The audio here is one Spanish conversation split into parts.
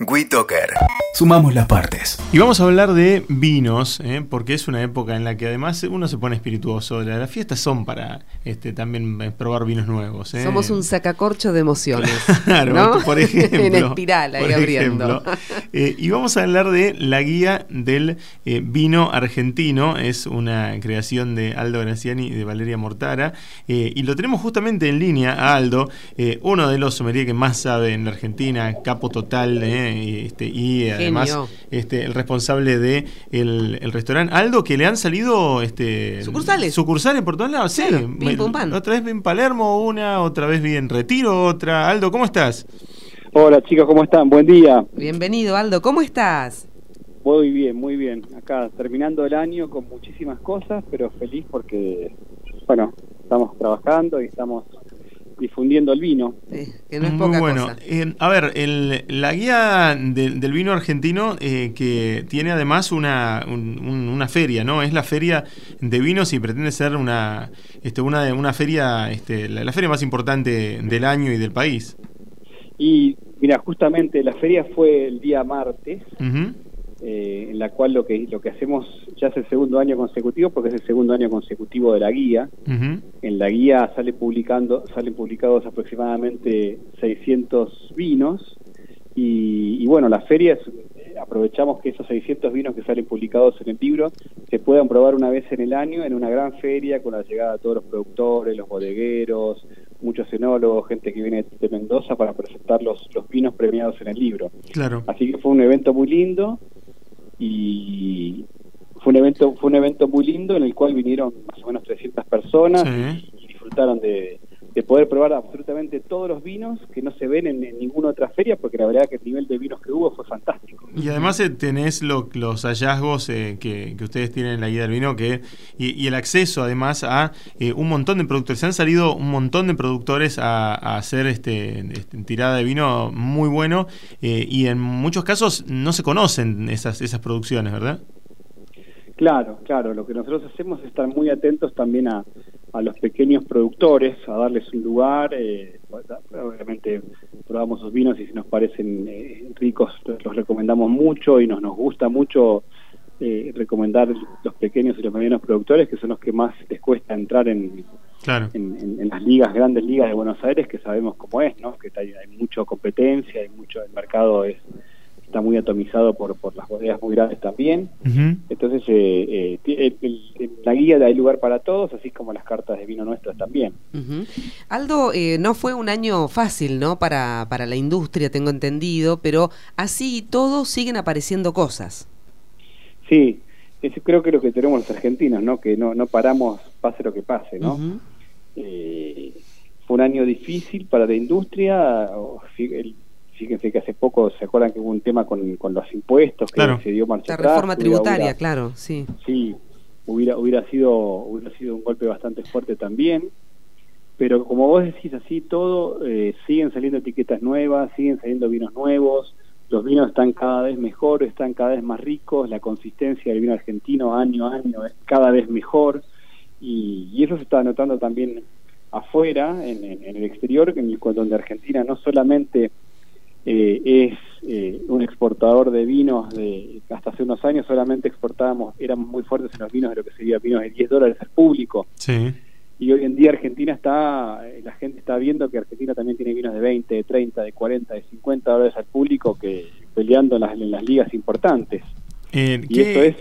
WeToker. Sumamos las partes. Y vamos a hablar de vinos, ¿eh? porque es una época en la que además uno se pone espirituoso. Las fiestas son para este, también eh, probar vinos nuevos. ¿eh? Somos un sacacorcho de emociones. claro, ¿no? por ejemplo. en espiral, ahí abriendo. Eh, y vamos a hablar de la guía del eh, vino argentino. Es una creación de Aldo Graciani y de Valeria Mortara. Eh, y lo tenemos justamente en línea a Aldo, uno de los sommeliers que más sabe en la Argentina, capo total. Este, y además este, el responsable de el, restaurante Aldo, que le han salido este, sucursales. Sucursales por todos lados. Sí, otra vez vi en Palermo una, otra vez vi en Retiro otra. Aldo, ¿cómo estás? Hola chicos, ¿cómo están? Buen día. Bienvenido Aldo, ¿cómo estás? Muy bien, muy bien. Acá terminando el año con muchísimas cosas, pero feliz porque, bueno, estamos trabajando y estamos difundiendo el vino. que no es poca bueno. Cosa. Eh, a ver, el, la guía del vino argentino eh, que tiene además una, una feria, ¿no? Es la feria de vinos y pretende ser una, este, una, una feria, este, la, feria más importante del año y del país. Y mira, justamente la feria fue el día martes. Eh, en la cual lo que lo que hacemos ya es el segundo año consecutivo porque es el segundo año consecutivo de la guía. En la guía sale publicando salen publicados aproximadamente 600 vinos y, bueno, la feria es, aprovechamos que esos 600 vinos que salen publicados en el libro se puedan probar una vez en el año en una gran feria con la llegada de todos los productores, los bodegueros, muchos enólogos, gente que viene de Mendoza para presentar los, los vinos premiados en el libro. Claro. Así que fue un evento muy lindo y fue un evento fue un evento muy lindo en el cual vinieron más o menos 300 personas y, disfrutaron de, de, poder probar absolutamente todos los vinos que no se ven en, ninguna otra feria porque la verdad que el nivel de vinos que hubo fue fantástico. Y además eh, tenés los hallazgos eh, que, que, ustedes tienen en la guía del vino que y, el acceso además a eh, un montón de productores. Se han salido un montón de productores a, a hacer este, este, tirada de vino muy bueno y en muchos casos no se conocen esas, esas producciones, ¿verdad? Claro, claro. Lo que nosotros hacemos es estar muy atentos también a, a los pequeños productores, a darles un lugar. Eh, obviamente probamos sus vinos y si nos parecen eh, ricos los recomendamos mucho y nos, nos gusta mucho eh, recomendar los pequeños y los medianos productores, que son los que más les cuesta entrar en, en, en, las ligas, grandes ligas de Buenos Aires, que sabemos cómo es, ¿no? que hay, hay mucha competencia, hay mucho, el mercado es está muy atomizado por, por las bodegas muy grandes también. Entonces, eh, eh la guía hay lugar para todos, así como las cartas de vino nuestras también. Aldo, eh, no fue un año fácil, ¿no? Para, para la industria, tengo entendido, pero así y todo siguen apareciendo cosas. Sí, eso creo que lo que tenemos los argentinos, ¿no? Que no, no paramos, pase lo que pase, ¿no? Eh, fue un año difícil para la industria, el, fíjense que hace poco se acuerdan que hubo un tema con, con los impuestos que se dio marcha la reforma tributaria claro sí. Sí hubiera hubiera sido hubiera sido un golpe bastante fuerte también. Pero como vos decís así todo eh, siguen saliendo etiquetas nuevas siguen saliendo vinos nuevos. Los vinos están cada vez mejor están cada vez más ricos. La consistencia del vino argentino año a año es cada vez mejor. Y, y eso se está notando también afuera en, en, el exterior en, donde Argentina no solamente eh, es eh, un exportador de vinos de hasta hace unos años solamente exportábamos éramos muy fuertes en los vinos de lo que sería vinos de 10 dólares al público. Y hoy en día Argentina está eh, la gente está viendo que Argentina también tiene vinos de 20 de 30 de 40 de 50 dólares al público que peleando en las, en las ligas importantes. Y eso es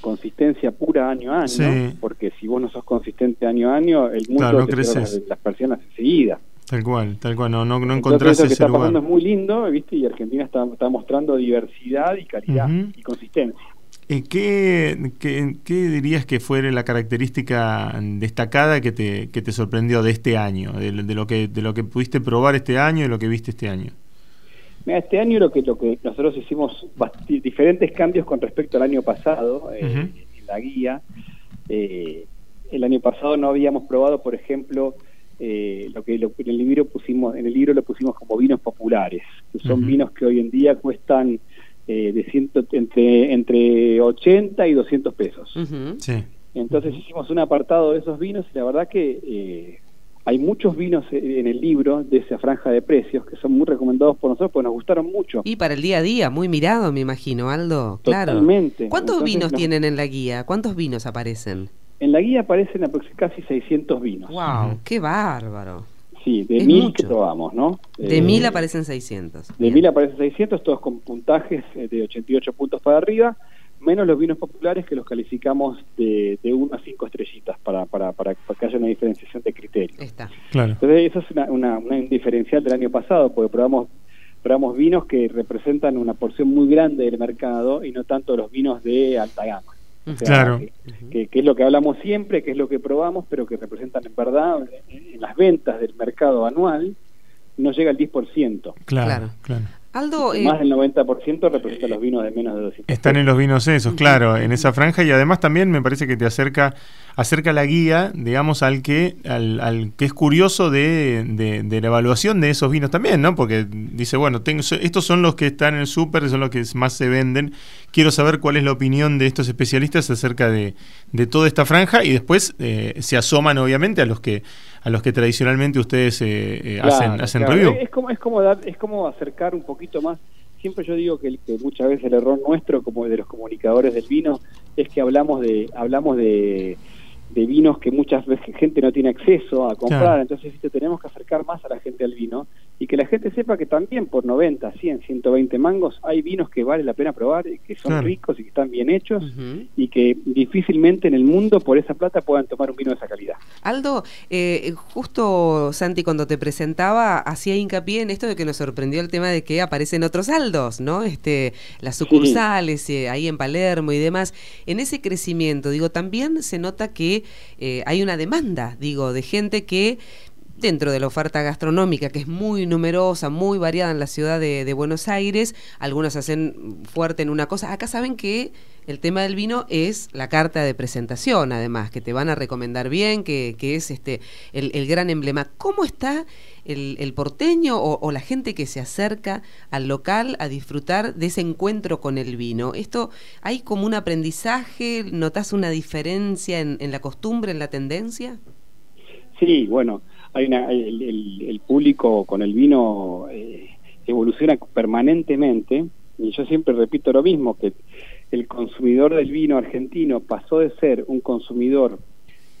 consistencia pura año a año, porque si vos no sos consistente año a año, el mundo te las, las personas enseguida. Tal cual, tal cual, no, no, no encontrás ese que está pasando es muy lindo, ¿viste? Y Argentina está, está mostrando diversidad y calidad y consistencia. Eh, ¿qué, qué, qué, dirías que fue la característica destacada que te, que te sorprendió de este año, de, lo que, de lo que pudiste probar este año y lo que viste este año? Mira, este año lo que, lo que nosotros hicimos diferentes cambios con respecto al año pasado eh, en la guía. Eh, el año pasado no habíamos probado, por ejemplo, eh, lo que en el libro pusimos en el libro lo pusimos como vinos populares que son vinos que hoy en día cuestan eh, de ciento, entre entre 80 y 200 pesos sí. entonces hicimos un apartado de esos vinos y la verdad que eh, hay muchos vinos en el libro de esa franja de precios que son muy recomendados por nosotros porque nos gustaron mucho. Y para el día a día, muy mirado, me imagino, Aldo. Totalmente. ¿Cuántos vinos tienen en la guía? ¿Cuántos vinos aparecen? En la guía aparecen casi 600 vinos. ¡Wow! ¡Qué bárbaro! Sí, de mil que probamos, ¿no? De mil eh, aparecen 600. De mil aparecen 600, todos con puntajes eh, de 88 puntos para arriba menos los vinos populares que los calificamos de, de 1 a 5 estrellitas para, para, para, que haya una diferenciación de criterio. Está. Claro. Entonces, eso es una, una, un diferencial del año pasado, porque probamos, probamos vinos que representan una porción muy grande del mercado y no tanto los vinos de alta gama. Claro. Que, que, es lo que hablamos siempre, que es lo que probamos, pero que representan en verdad en las ventas del mercado anual no llega al 10%. Claro, claro. Aldo, eh, Más del 90% representa los vinos de menos de 200. Están en los vinos esos, claro, en esa franja y además también me parece que te acerca acerca la guía, digamos, al que al, al que es curioso de, de, la evaluación de esos vinos también, ¿no? Porque dice, bueno, tengo, estos son los que están en el súper, son los que más se venden. Quiero saber cuál es la opinión de estos especialistas acerca de, de toda esta franja y después eh, se asoman, obviamente, a los que a los que tradicionalmente ustedes eh, hacen, hacen review. Es como, es, como dar, es como acercar un poquito más. Siempre yo digo que, que muchas veces el error nuestro, como de los comunicadores del vino, es que hablamos de hablamos de de vinos que muchas veces gente no tiene acceso a comprar, entonces tenemos que acercar más a la gente al vino y que la gente sepa que también por 90, 100, 120 mangos hay vinos que vale la pena probar y que son ricos y que están bien hechos y que difícilmente en el mundo por esa plata puedan tomar un vino de esa calidad. Aldo, eh, justo Santi cuando te presentaba hacía hincapié en esto de que nos sorprendió el tema de que aparecen otros Aldos, ¿no? Este, las sucursales eh, ahí en Palermo y demás. En ese crecimiento, digo, también se nota que eh, hay una demanda, digo, de gente que dentro de la oferta gastronómica, que es muy numerosa, muy variada en la ciudad de, Buenos Aires, algunos hacen fuerte en una cosa. Acá saben que el tema del vino es la carta de presentación, además, que te van a recomendar bien, que, es este el, gran emblema. ¿Cómo está el, porteño o, la gente que se acerca al local a disfrutar de ese encuentro con el vino? ¿Esto hay como un aprendizaje? ¿Notas una diferencia en, en la costumbre, en la tendencia? Sí, bueno, hay una, el, público con el vino eh, evoluciona permanentemente y yo siempre repito lo mismo, que el consumidor del vino argentino pasó de ser un consumidor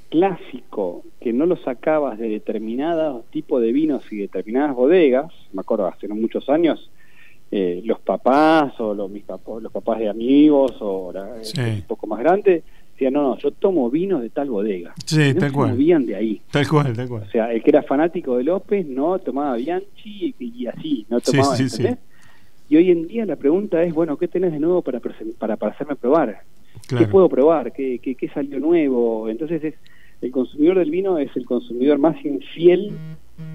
clásico que no lo sacabas de determinados tipos de vinos y determinadas bodegas, me acuerdo hace muchos años, eh, los papás o los, mis papás, los papás de amigos o un poco más grande, decía, no, no, yo tomo vinos de tal bodega. Sí, no tal cual. movían de ahí. Tal cual, tal cual. O sea, el que era fanático de López no tomaba Bianchi y, así, no tomaba, sí, sí, sí. Y hoy en día la pregunta es, bueno, ¿qué tenés de nuevo para, para, para hacerme probar? ¿Qué puedo probar? ¿Qué, qué, qué salió nuevo? Entonces es el consumidor del vino es el consumidor más infiel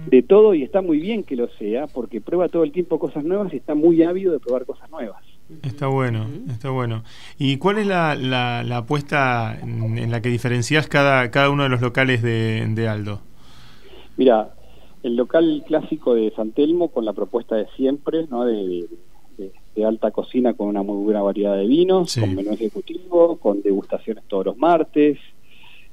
de todo y está muy bien que lo sea porque prueba todo el tiempo cosas nuevas y está muy ávido de probar cosas nuevas. Está bueno, está bueno. ¿Y cuál es la, la, apuesta en, la que diferencias cada, cada uno de los locales de, de, Aldo? Mira, el local clásico de San Telmo con la propuesta de siempre, ¿no? de, de, alta cocina con una muy buena variedad de vinos, con menú ejecutivo, con degustaciones todos los martes,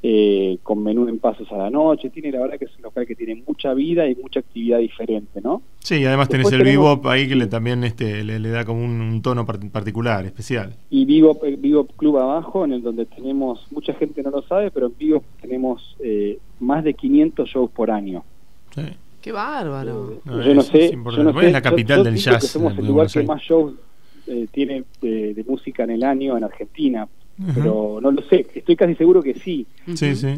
eh, con menú en pasos a la noche. Tiene la verdad que es un local que tiene mucha vida y mucha actividad diferente, ¿no? Sí, además tenés el Bebop ahí que le, también este, le, da como un, tono particular, especial. Y Vivo Vivo Club abajo, en el donde tenemos, mucha gente no lo sabe, pero en Vivo tenemos eh, más de 500 shows por año. Sí. ¡Qué bárbaro! yo, no sé, yo no sé, es la capital del jazz. somos el lugar que más shows eh, tiene de música en el año en Argentina pero no lo sé, estoy casi seguro que sí,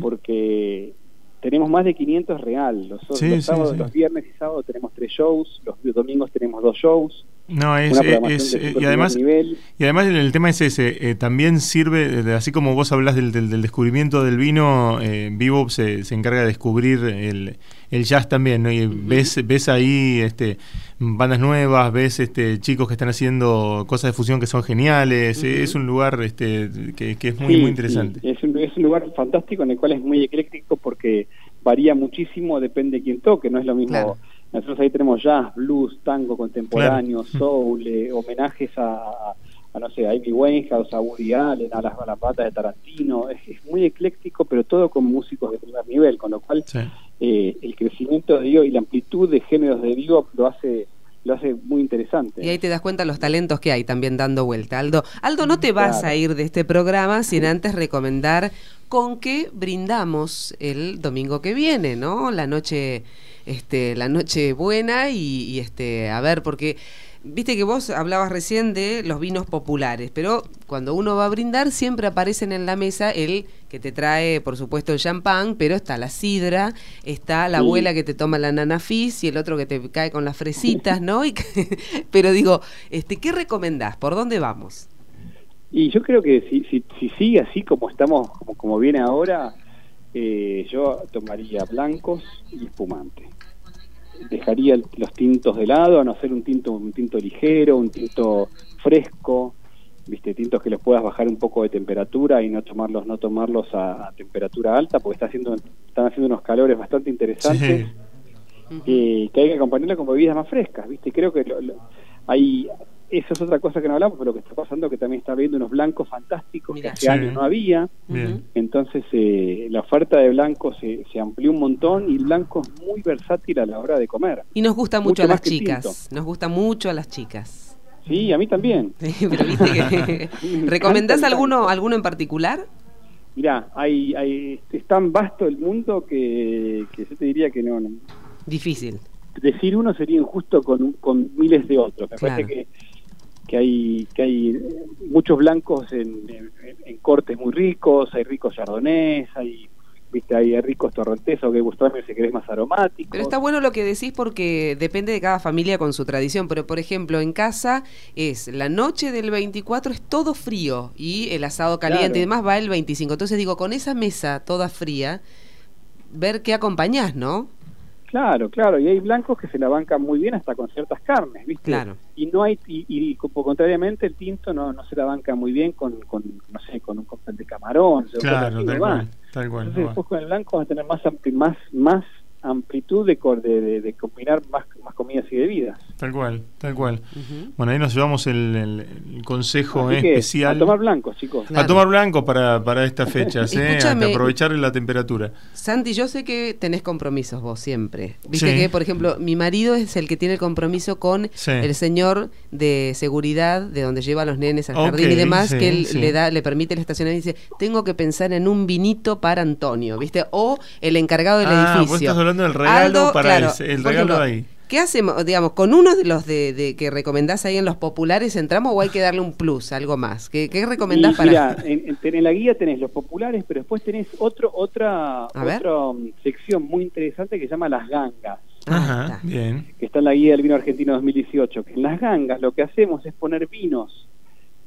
porque tenemos más de 500 real, los, sábados, los viernes y sábados tenemos tres shows, los domingos tenemos dos shows, no, es, es, y además y además el tema es ese, eh, también sirve, así como vos hablas del, del, descubrimiento del vino, eh, Vivo se, se, encarga de descubrir el, el jazz también, ¿no? Y ves, ves ahí este, bandas nuevas, ves este, chicos que están haciendo cosas de fusión que son geniales, es un lugar este, que, es muy, muy interesante. Es, un, es un lugar fantástico en el cual es muy ecléctico porque varía muchísimo, depende de quién toque, no es lo mismo... Nosotros ahí tenemos jazz, blues, tango contemporáneo, soul, eh, homenajes a, a no sé, a Amy Winehouse, a Woody Allen, a las, a las de Tarantino, es, muy ecléctico, pero todo con músicos de primer nivel, con lo cual eh, el crecimiento de Dio y la amplitud de géneros de Dio lo hace lo hace muy interesante. Y ahí te das cuenta los talentos que hay también dando vuelta. Aldo, Aldo, no te vas a ir de este programa sin antes recomendar con qué brindamos el domingo que viene, ¿no? La noche, este, la noche buena y, y este, a ver, porque Viste que vos hablabas recién de los vinos populares, pero cuando uno va a brindar siempre aparecen en la mesa el que te trae, por supuesto, el champán, pero está la sidra, está la abuela que te toma la nanafis y el otro que te cae con las fresitas, ¿no? Y pero digo, este, ¿qué recomendás? ¿Por dónde vamos? Y yo creo que si, si, si sigue así como estamos, como, como viene ahora, eh, yo tomaría blancos y espumante dejaría los tintos de lado, a no ser un tinto, un tinto ligero, un tinto fresco, viste, tintos que los puedas bajar un poco de temperatura y no tomarlos, no tomarlos a, temperatura alta, porque está haciendo, están haciendo unos calores bastante interesantes. que hay que acompañarla con bebidas más frescas, ¿viste? Creo que hay, eso es otra cosa que no hablamos, pero lo que está pasando que también está habiendo unos blancos fantásticos que hace años no había. Entonces eh, la oferta de blancos se, se, amplió un montón y el blanco es muy versátil a la hora de comer. Y nos gusta mucho, a las chicas. Nos gusta mucho a las chicas. Sí, a mí también. pero viste que... ¿Recomendás alguno, alguno en particular? Mirá, hay, hay, es tan vasto el mundo que, que yo te diría que no. no. Difícil decir uno sería injusto con, con miles de otros. Me parece que que hay que hay muchos blancos en, cortes muy ricos, hay ricos chardonnays, hay viste hay ricos torrontés o que buscarme si querés más aromáticos. Pero está bueno lo que decís porque depende de cada familia con su tradición, pero por ejemplo, en casa es la noche del 24 es todo frío y el asado caliente y demás va el 25. Entonces digo, con esa mesa toda fría, ver qué acompañás, ¿no? Claro, claro, y hay blancos que se la bancan muy bien hasta con ciertas carnes, ¿viste? Claro. Y no hay y, y, contrariamente el tinto no, no se la banca muy bien con, con no sé, con un cóctel de camarón, claro, tal, cual, tal cual, Entonces, después con el blanco vas a tener más más más amplitud de, de, de, combinar más, más comidas y bebidas. Tal cual, tal cual. Bueno, ahí nos llevamos el, consejo especial. A tomar blancos, chicos. A tomar blancos para, para estas fechas, ¿eh? aprovechar la temperatura. Santi, yo sé que tenés compromisos vos siempre. Viste que, por ejemplo, mi marido es el que tiene el compromiso con el señor de seguridad de donde lleva a los nenes al jardín y demás, que él le da, le permite el estacionamiento y dice, tengo que pensar en un vinito para Antonio, ¿viste? O el encargado del ah, edificio el regalo para el, regalo ahí. ¿Qué hacemos, digamos, con uno de los de, que recomendás ahí en los populares entramos o hay que darle un plus, algo más? ¿Qué, qué recomendás para...? Mira, en, en, la guía tenés los populares, pero después tenés otro, otra, otra um, sección muy interesante que se llama las gangas. Ajá, bien. Que está en la guía del vino argentino 2018. Que en las gangas lo que hacemos es poner vinos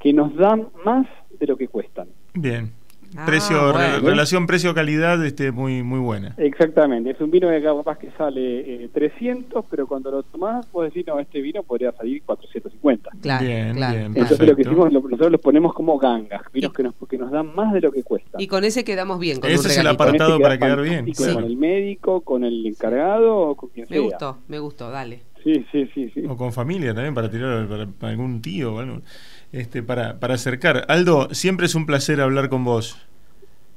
que nos dan más de lo que cuestan. Bien. Ah, precio relación precio calidad este muy muy buena. Exactamente es un vino que capaz que sale 300 eh, pero cuando lo tomás puedes decir no este vino podría salir 450 claro bien, claro. entonces lo que hicimos nosotros los ponemos como gangas vinos que nos que nos dan más de lo que cuesta y con ese quedamos bien con ese es el apartado para quedar bien con el médico con el encargado o con quien me gustó me gustó dale. Sí, sí, sí, sí. O con familia también, para tirar para, algún tío o algo. Este, para, para acercar. Aldo, siempre es un placer hablar con vos.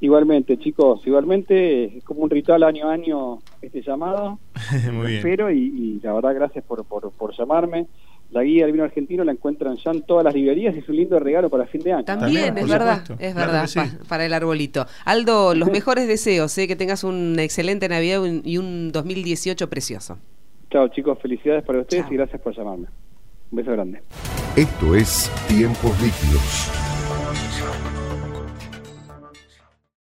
Igualmente, chicos, igualmente es como un ritual año a año este llamado. Muy bien. Espero y, la verdad gracias por, por, llamarme. La guía del vino argentino la encuentran ya en todas las librerías y es un lindo regalo para fin de año. También, es verdad, es verdad, para el arbolito. Aldo, los mejores deseos, sé que tengas una excelente Navidad y un 2018 precioso. Chao chicos, felicidades para ustedes y gracias por llamarme. Un beso grande. Esto es Tiempos Líquidos